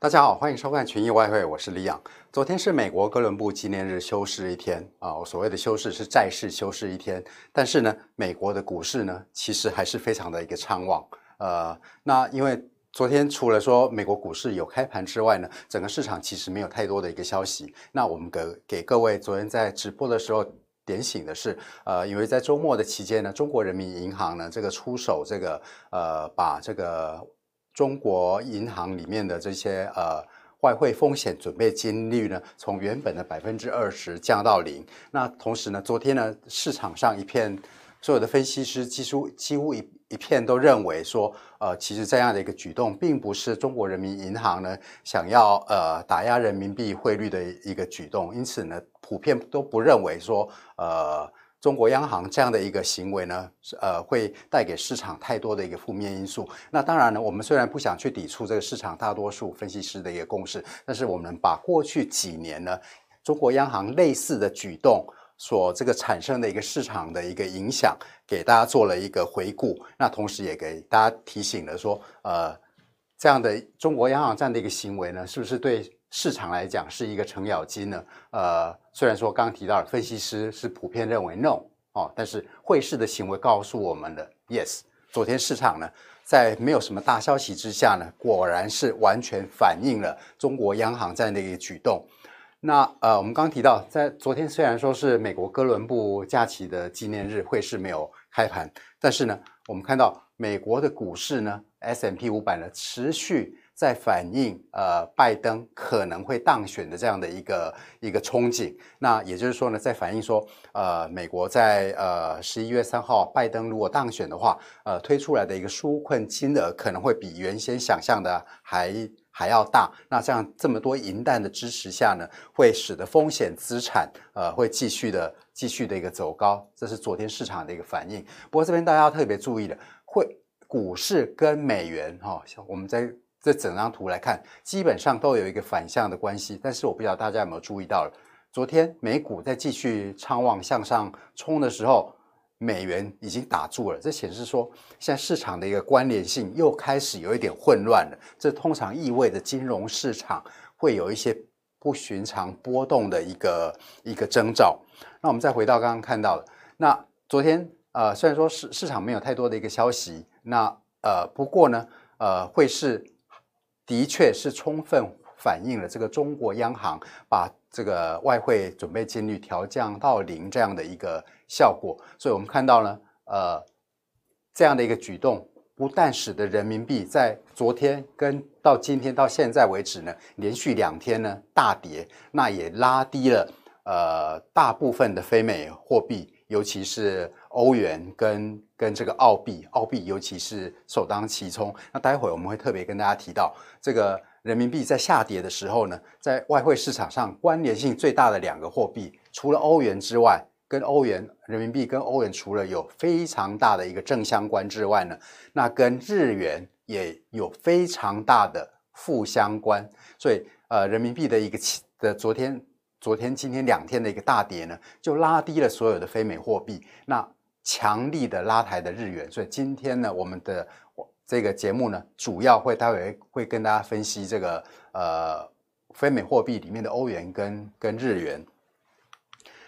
大家好，欢迎收看群益外汇，我是李仰。昨天是美国哥伦布纪念日，休市一天啊。我所谓的休市是债市休市一天，但是呢，美国的股市呢，其实还是非常的一个畅旺。呃，那因为昨天除了说美国股市有开盘之外呢，整个市场其实没有太多的一个消息。那我们给给各位昨天在直播的时候点醒的是，呃，因为在周末的期间呢，中国人民银行呢这个出手这个呃把这个。中国银行里面的这些呃外汇风险准备金率呢，从原本的百分之二十降到零。那同时呢，昨天呢，市场上一片所有的分析师几乎几乎一一片都认为说，呃，其实这样的一个举动，并不是中国人民银行呢想要呃打压人民币汇率的一个举动。因此呢，普遍都不认为说呃。中国央行这样的一个行为呢，呃，会带给市场太多的一个负面因素。那当然呢，我们虽然不想去抵触这个市场大多数分析师的一个共识，但是我们把过去几年呢，中国央行类似的举动所这个产生的一个市场的一个影响，给大家做了一个回顾。那同时也给大家提醒了说，呃，这样的中国央行这样的一个行为呢，是不是对？市场来讲是一个程咬金呢，呃，虽然说刚提到分析师是普遍认为 no 哦，但是汇市的行为告诉我们的 yes。昨天市场呢，在没有什么大消息之下呢，果然是完全反映了中国央行这样的一个举动。那呃，我们刚刚提到，在昨天虽然说是美国哥伦布假期的纪念日，汇市没有开盘，但是呢，我们看到美国的股市呢，S M P 五百呢持续。在反映呃，拜登可能会当选的这样的一个一个憧憬，那也就是说呢，在反映说，呃，美国在呃十一月三号拜登如果当选的话，呃，推出来的一个纾困金额可能会比原先想象的还还要大。那这样这么多银弹的支持下呢，会使得风险资产呃会继续的继续的一个走高，这是昨天市场的一个反应。不过这边大家要特别注意的，会股市跟美元哈，像我们在。这整张图来看，基本上都有一个反向的关系。但是我不知道大家有没有注意到了，昨天美股在继续畅旺向上冲的时候，美元已经打住了。这显示说，现在市场的一个关联性又开始有一点混乱了。这通常意味着金融市场会有一些不寻常波动的一个一个征兆。那我们再回到刚刚看到的，那昨天呃，虽然说市市场没有太多的一个消息，那呃，不过呢，呃，会是。的确是充分反映了这个中国央行把这个外汇准备金率调降到零这样的一个效果，所以我们看到呢，呃，这样的一个举动，不但使得人民币在昨天跟到今天到现在为止呢，连续两天呢大跌，那也拉低了呃大部分的非美货币。尤其是欧元跟跟这个澳币，澳币尤其是首当其冲。那待会我们会特别跟大家提到，这个人民币在下跌的时候呢，在外汇市场上关联性最大的两个货币，除了欧元之外，跟欧元人民币跟欧元除了有非常大的一个正相关之外呢，那跟日元也有非常大的负相关。所以呃，人民币的一个的昨天。昨天、今天两天的一个大跌呢，就拉低了所有的非美货币，那强力的拉抬的日元。所以今天呢，我们的这个节目呢，主要会待会会跟大家分析这个呃非美货币里面的欧元跟跟日元。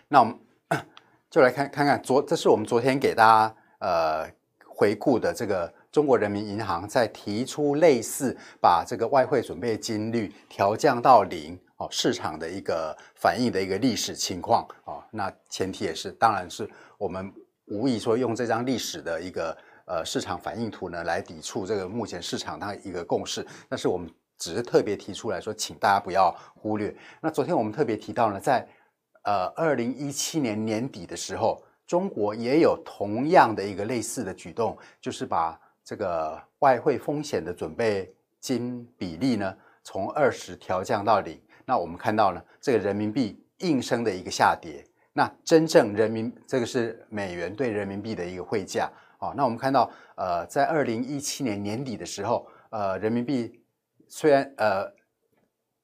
那我们 就来看看看昨，这是我们昨天给大家呃回顾的这个中国人民银行在提出类似把这个外汇准备金率调降到零。哦，市场的一个反映的一个历史情况哦，那前提也是，当然是我们无意说用这张历史的一个呃市场反应图呢来抵触这个目前市场它一个共识，但是我们只是特别提出来说，请大家不要忽略。那昨天我们特别提到呢，在呃二零一七年年底的时候，中国也有同样的一个类似的举动，就是把这个外汇风险的准备金比例呢从二十调降到零。那我们看到呢，这个人民币应声的一个下跌。那真正人民这个是美元对人民币的一个汇价啊。那我们看到，呃，在二零一七年年底的时候，呃，人民币虽然呃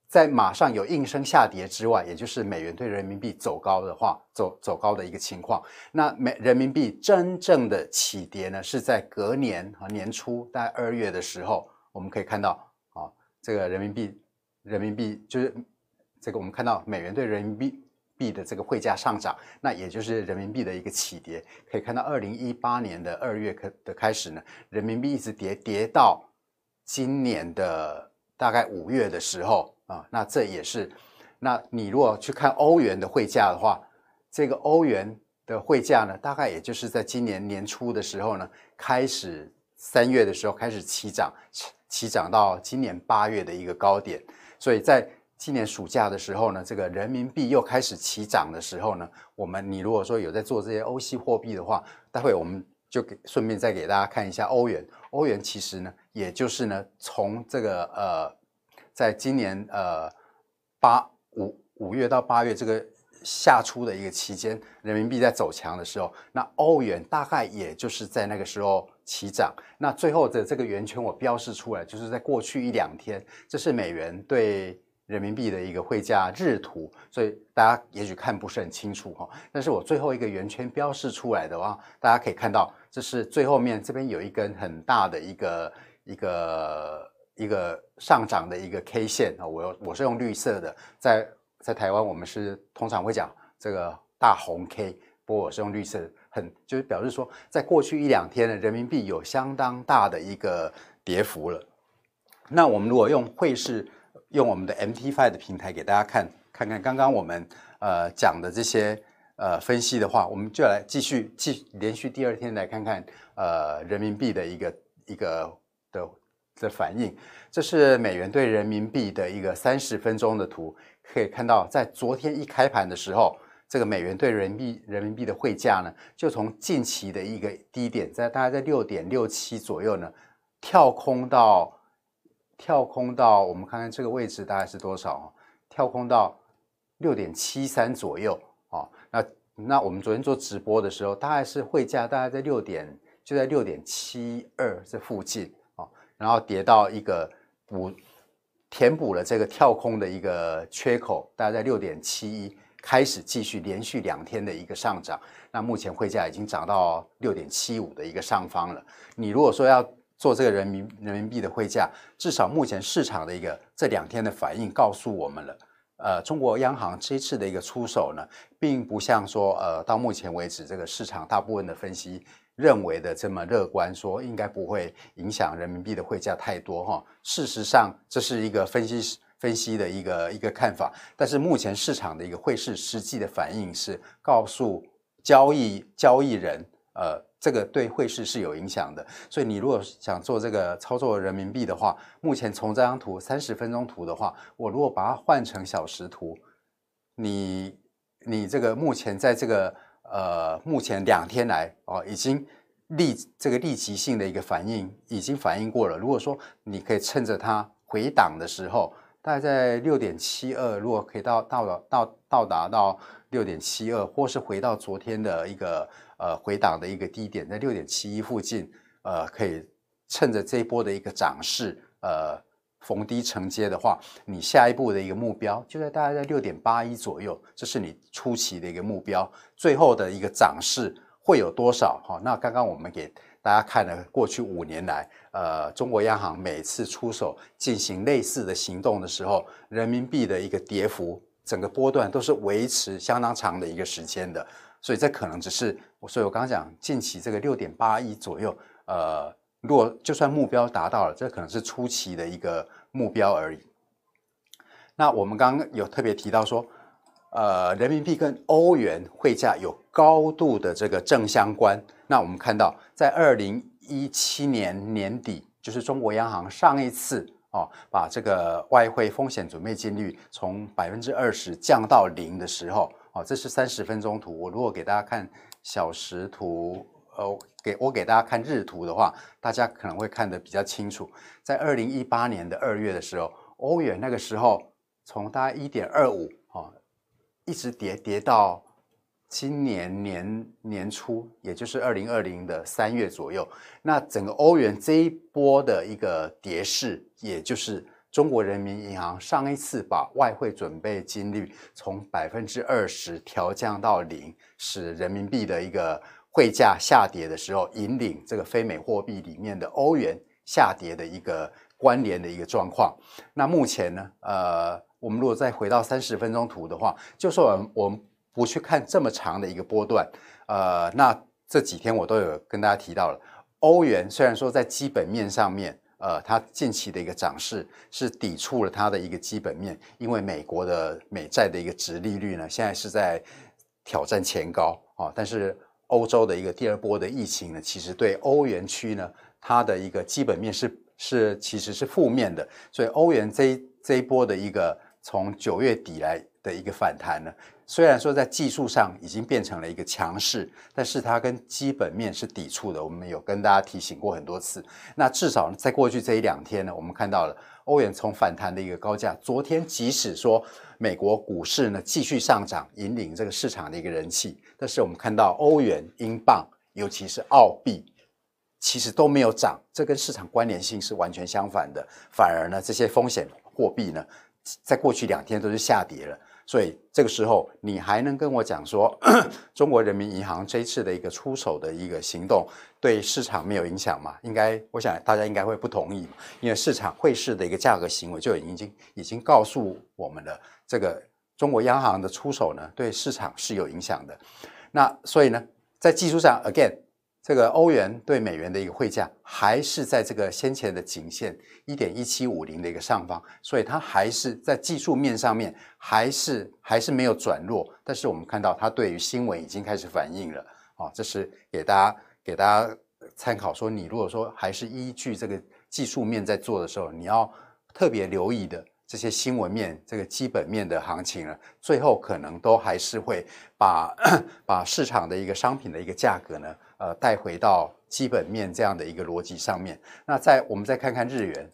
在马上有应声下跌之外，也就是美元对人民币走高的话，走走高的一个情况。那美人民币真正的起跌呢，是在隔年啊年初，在二月的时候，我们可以看到啊，这个人民币。人民币就是这个我们看到美元对人民币币的这个汇价上涨，那也就是人民币的一个起跌。可以看到，二零一八年的二月开的开始呢，人民币一直跌跌到今年的大概五月的时候啊，那这也是。那你如果去看欧元的汇价的话，这个欧元的汇价呢，大概也就是在今年年初的时候呢，开始三月的时候开始起涨，起涨到今年八月的一个高点。所以在今年暑假的时候呢，这个人民币又开始起涨的时候呢，我们你如果说有在做这些欧系货币的话，待会我们就给顺便再给大家看一下欧元。欧元其实呢，也就是呢，从这个呃，在今年呃八。五五月到八月这个夏初的一个期间，人民币在走强的时候，那欧元大概也就是在那个时候起涨。那最后的这个圆圈我标示出来，就是在过去一两天，这是美元对人民币的一个汇价日图，所以大家也许看不是很清楚哈。但是我最后一个圆圈标示出来的话，大家可以看到，这是最后面这边有一根很大的一个一个。一个上涨的一个 K 线啊，我我是用绿色的，在在台湾我们是通常会讲这个大红 K，不过我是用绿色，很就是表示说，在过去一两天的，人民币有相当大的一个跌幅了。那我们如果用汇市，用我们的 MT5 的平台给大家看，看看刚刚我们呃讲的这些呃分析的话，我们就来继续继连续第二天来看看呃人民币的一个一个的。的反应，这是美元对人民币的一个三十分钟的图，可以看到，在昨天一开盘的时候，这个美元对人民币人民币的汇价呢，就从近期的一个低点，在大概在六点六七左右呢，跳空到跳空到，我们看看这个位置大概是多少？跳空到六点七三左右啊。那那我们昨天做直播的时候，大概是汇价大概在六点，就在六点七二这附近哦。然后跌到一个补填补了这个跳空的一个缺口，大概在六点七一，开始继续连续两天的一个上涨。那目前汇价已经涨到六点七五的一个上方了。你如果说要做这个人民人民币的汇价，至少目前市场的一个这两天的反应告诉我们了，呃，中国央行这次的一个出手呢，并不像说呃到目前为止这个市场大部分的分析。认为的这么乐观，说应该不会影响人民币的汇价太多哈。事实上，这是一个分析分析的一个一个看法。但是目前市场的一个汇市实际的反应是告诉交易交易人，呃，这个对汇市是有影响的。所以你如果想做这个操作人民币的话，目前从这张图三十分钟图的话，我如果把它换成小时图，你你这个目前在这个。呃，目前两天来哦，已经立这个立即性的一个反应已经反应过了。如果说你可以趁着它回档的时候，大概在六点七二，如果可以到到到到到达到六点七二，或是回到昨天的一个呃回档的一个低点，在六点七一附近，呃，可以趁着这一波的一个涨势，呃。逢低承接的话，你下一步的一个目标就在大概在六点八一左右，这是你初期的一个目标。最后的一个涨势会有多少？哈，那刚刚我们给大家看了过去五年来，呃，中国央行每次出手进行类似的行动的时候，人民币的一个跌幅，整个波段都是维持相当长的一个时间的。所以这可能只是我，所以我刚刚讲近期这个六点八亿左右，呃。如果就算目标达到了，这可能是初期的一个目标而已。那我们刚刚有特别提到说，呃，人民币跟欧元汇价有高度的这个正相关。那我们看到，在二零一七年年底，就是中国央行上一次哦，把这个外汇风险准备金率从百分之二十降到零的时候，哦，这是三十分钟图。我如果给大家看小时图。呃，给我给大家看日图的话，大家可能会看得比较清楚。在二零一八年的二月的时候，欧元那个时候从大概一点二五啊，一直跌跌到今年年年初，也就是二零二零的三月左右。那整个欧元这一波的一个跌势，也就是中国人民银行上一次把外汇准备金率从百分之二十调降到零，使人民币的一个。汇价下跌的时候，引领这个非美货币里面的欧元下跌的一个关联的一个状况。那目前呢，呃，我们如果再回到三十分钟图的话，就说我们我们不去看这么长的一个波段，呃，那这几天我都有跟大家提到了，欧元虽然说在基本面上面，呃，它近期的一个涨势是抵触了它的一个基本面，因为美国的美债的一个殖利率呢，现在是在挑战前高啊，但是欧洲的一个第二波的疫情呢，其实对欧元区呢，它的一个基本面是是其实是负面的，所以欧元这一这一波的一个从九月底来的一个反弹呢。虽然说在技术上已经变成了一个强势，但是它跟基本面是抵触的。我们有跟大家提醒过很多次。那至少在过去这一两天呢，我们看到了欧元从反弹的一个高价。昨天即使说美国股市呢继续上涨，引领这个市场的一个人气，但是我们看到欧元、英镑，尤其是澳币，其实都没有涨。这跟市场关联性是完全相反的。反而呢，这些风险货币呢，在过去两天都是下跌了。所以这个时候，你还能跟我讲说，中国人民银行这次的一个出手的一个行动对市场没有影响吗？应该，我想大家应该会不同意，因为市场汇市的一个价格行为就已经已经告诉我们了，这个中国央行的出手呢，对市场是有影响的。那所以呢，在技术上，again。这个欧元对美元的一个汇价还是在这个先前的颈线一点一七五零的一个上方，所以它还是在技术面上面还是还是没有转弱。但是我们看到它对于新闻已经开始反应了啊，这是给大家给大家参考。说你如果说还是依据这个技术面在做的时候，你要特别留意的这些新闻面这个基本面的行情呢，最后可能都还是会把 把市场的一个商品的一个价格呢。呃，带回到基本面这样的一个逻辑上面。那再我们再看看日元，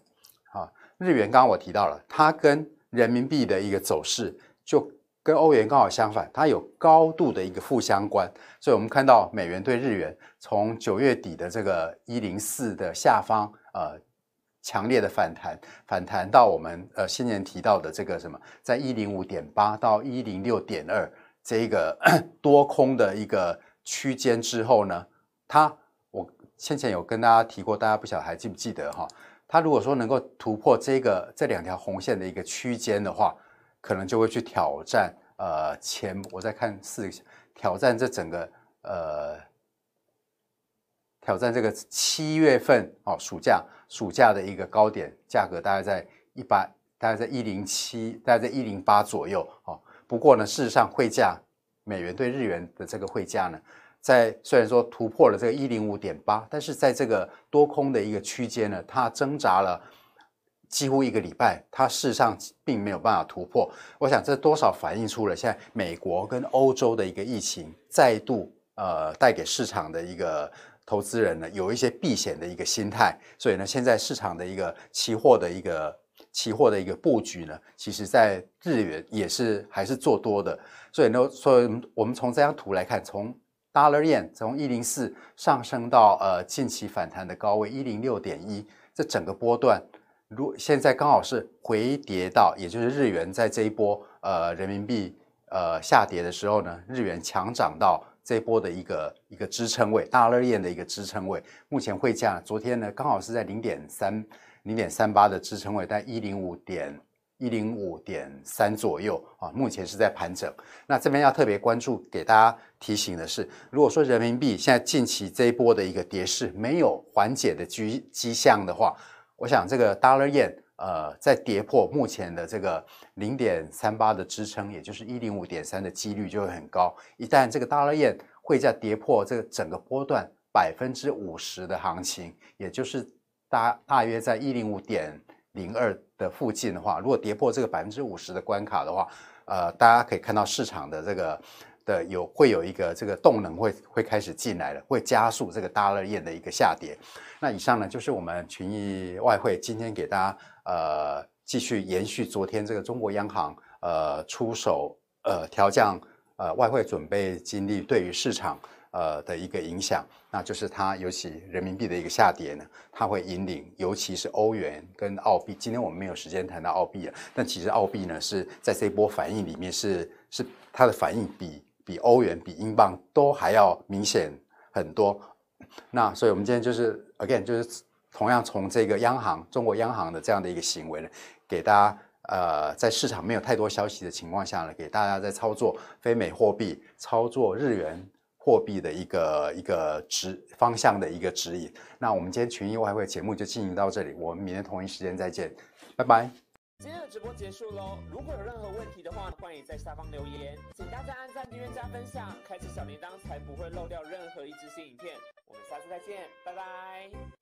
啊，日元刚刚我提到了，它跟人民币的一个走势就跟欧元刚好相反，它有高度的一个负相关。所以我们看到美元对日元从九月底的这个一零四的下方，呃，强烈的反弹，反弹到我们呃先前提到的这个什么，在一零五点八到一零六点二这个 多空的一个区间之后呢。它，我先前有跟大家提过，大家不晓得还记不记得哈？它如果说能够突破这个这两条红线的一个区间的话，可能就会去挑战呃前，我再看四个挑战这整个呃挑战这个七月份哦暑假暑假的一个高点价格，大概在一百，大概在一零七，大概在一零八左右哦。不过呢，事实上汇价美元对日元的这个汇价呢？在虽然说突破了这个一零五点八，但是在这个多空的一个区间呢，它挣扎了几乎一个礼拜，它事实上并没有办法突破。我想这多少反映出了现在美国跟欧洲的一个疫情再度呃带给市场的一个投资人呢有一些避险的一个心态，所以呢现在市场的一个期货的一个期货的一个布局呢，其实在日元也是还是做多的。所以呢，所以我们从这张图来看，从 Dollar Yen 从一零四上升到呃近期反弹的高位一零六点一，这整个波段，如现在刚好是回跌到，也就是日元在这一波呃人民币呃下跌的时候呢，日元强涨到这一波的一个一个支撑位，Dollar Yen 的一个支撑位。目前汇价昨天呢刚好是在零点三零点三八的支撑位，在一零五点。一零五点三左右啊，目前是在盘整。那这边要特别关注，给大家提醒的是，如果说人民币现在近期这一波的一个跌势没有缓解的迹迹象的话，我想这个 Dollar Yen 呃在跌破目前的这个零点三八的支撑，也就是一零五点三的几率就会很高。一旦这个 Dollar Yen 会在跌破这个整个波段百分之五十的行情，也就是大大约在一零五点零二的附近的话，如果跌破这个百分之五十的关卡的话，呃，大家可以看到市场的这个的有会有一个这个动能会会开始进来了，会加速这个 Dollar Yen 的一个下跌。那以上呢就是我们群益外汇今天给大家呃继续延续昨天这个中国央行呃出手呃调降呃外汇准备金率对于市场。呃的一个影响，那就是它尤其人民币的一个下跌呢，它会引领，尤其是欧元跟澳币。今天我们没有时间谈到澳币了，但其实澳币呢是在这一波反应里面是是它的反应比比欧元比英镑都还要明显很多。那所以我们今天就是 again 就是同样从这个央行中国央行的这样的一个行为呢，给大家呃在市场没有太多消息的情况下呢，给大家在操作非美货币、操作日元货币的一个一个指方向的一个指引。那我们今天群益外汇节目就进行到这里，我们明天同一时间再见，拜拜。今天的直播结束喽，如果有任何问题的话，欢迎在下方留言，请大家按赞、订阅、加分享，开启小铃铛，才不会漏掉任何一支新影片。我们下次再见，拜拜。